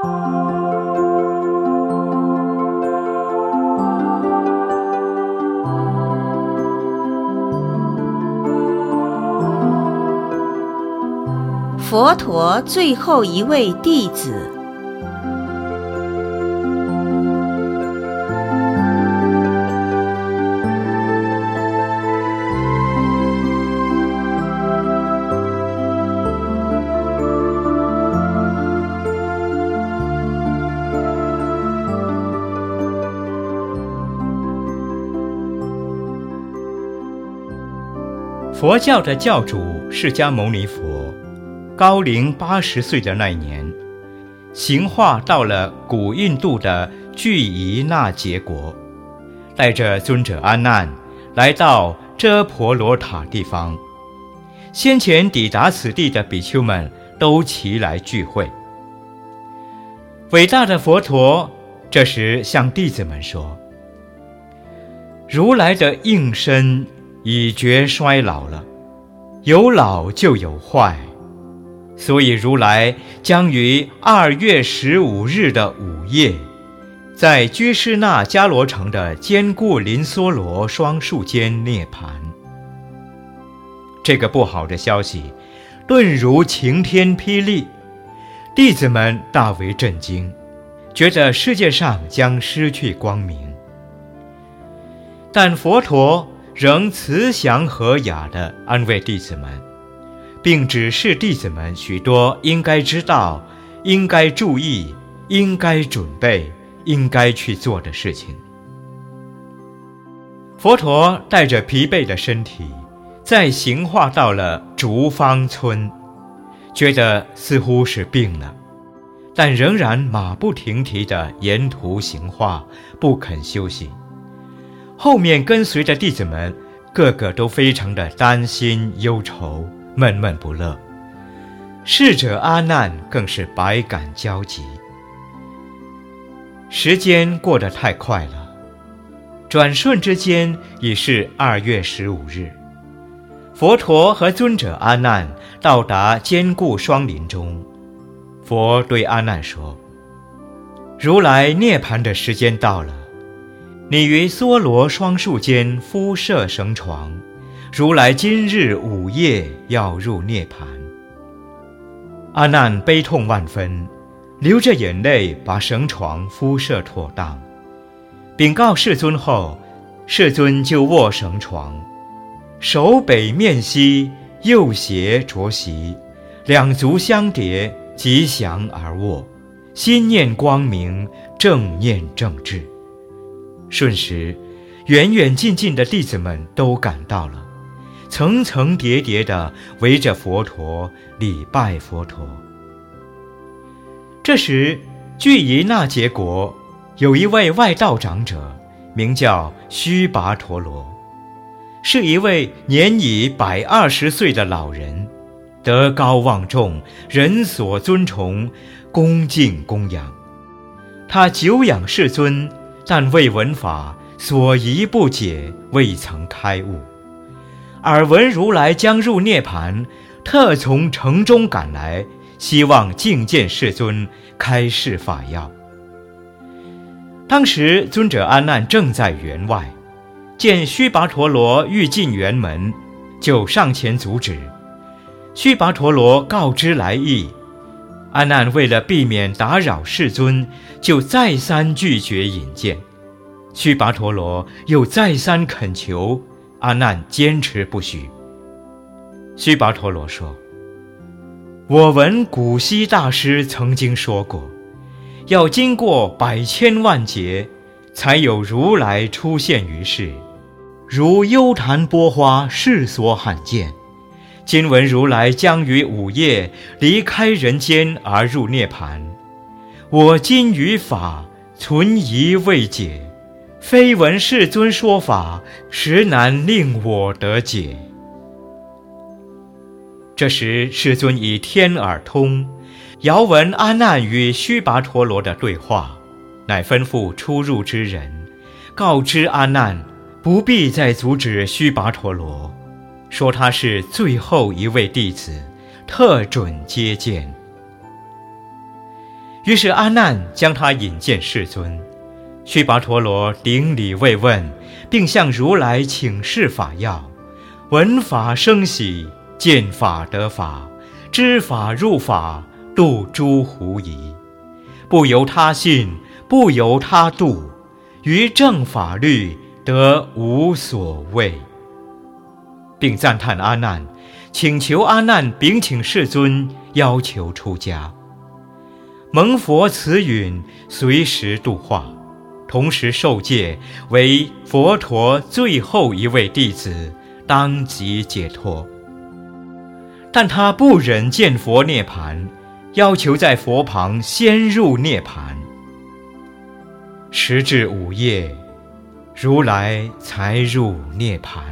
佛陀最后一位弟子。佛教的教主释迦牟尼佛。高龄八十岁的那年，行化到了古印度的巨夷那杰国，带着尊者阿难来到遮婆罗塔地方。先前抵达此地的比丘们都齐来聚会。伟大的佛陀这时向弟子们说：“如来的应身已觉衰老了，有老就有坏。”所以，如来将于二月十五日的午夜，在居士那迦罗城的坚固林梭罗双树间涅槃。这个不好的消息，顿如晴天霹雳，弟子们大为震惊，觉得世界上将失去光明。但佛陀仍慈祥和雅地安慰弟子们。并指示弟子们许多应该知道、应该注意、应该准备、应该去做的事情。佛陀带着疲惫的身体，在行化到了竹方村，觉得似乎是病了，但仍然马不停蹄地沿途行化，不肯休息。后面跟随的弟子们，个个都非常的担心忧愁。闷闷不乐，逝者阿难更是百感交集。时间过得太快了，转瞬之间已是二月十五日。佛陀和尊者阿难到达坚固双林中，佛对阿难说：“如来涅槃的时间到了，你于梭罗双树间敷设绳床。”如来今日午夜要入涅盘，阿难悲痛万分，流着眼泪把绳床敷设妥当，禀告世尊后，世尊就卧绳床，手北面西，右胁着席，两足相叠，吉祥而卧，心念光明，正念正智。瞬时，远远近近的弟子们都赶到了。层层叠叠地围着佛陀礼拜佛陀。这时，巨夷那结国有一位外道长者，名叫须跋陀罗，是一位年已百二十岁的老人，德高望重，人所尊崇，恭敬供养。他久仰世尊，但未闻法，所疑不解，未曾开悟。耳闻如来将入涅盘，特从城中赶来，希望觐见世尊，开示法要。当时尊者安难正在园外，见须跋陀罗欲进园门，就上前阻止。须跋陀罗告知来意，阿难为了避免打扰世尊，就再三拒绝引荐。须跋陀罗又再三恳求。阿难坚持不许。须跋陀罗说：“我闻古希大师曾经说过，要经过百千万劫，才有如来出现于世，如幽檀波花，世所罕见。今闻如来将于午夜离开人间而入涅盘，我今于法存疑未解。”非闻世尊说法，实难令我得解。这时，世尊以天耳通，遥闻阿难与须跋陀罗的对话，乃吩咐出入之人，告知阿难，不必再阻止须跋陀罗，说他是最后一位弟子，特准接见。于是阿难将他引见世尊，须跋陀罗顶礼慰问，并向如来请示法要。闻法生喜，见法得法，知法入法，度诸狐疑。不由他信，不由他度，于正法律得无所谓。并赞叹阿难，请求阿难禀请世尊，要求出家。蒙佛慈允，随时度化，同时受戒，为佛陀最后一位弟子，当即解脱。但他不忍见佛涅盘，要求在佛旁先入涅盘。时至午夜，如来才入涅盘。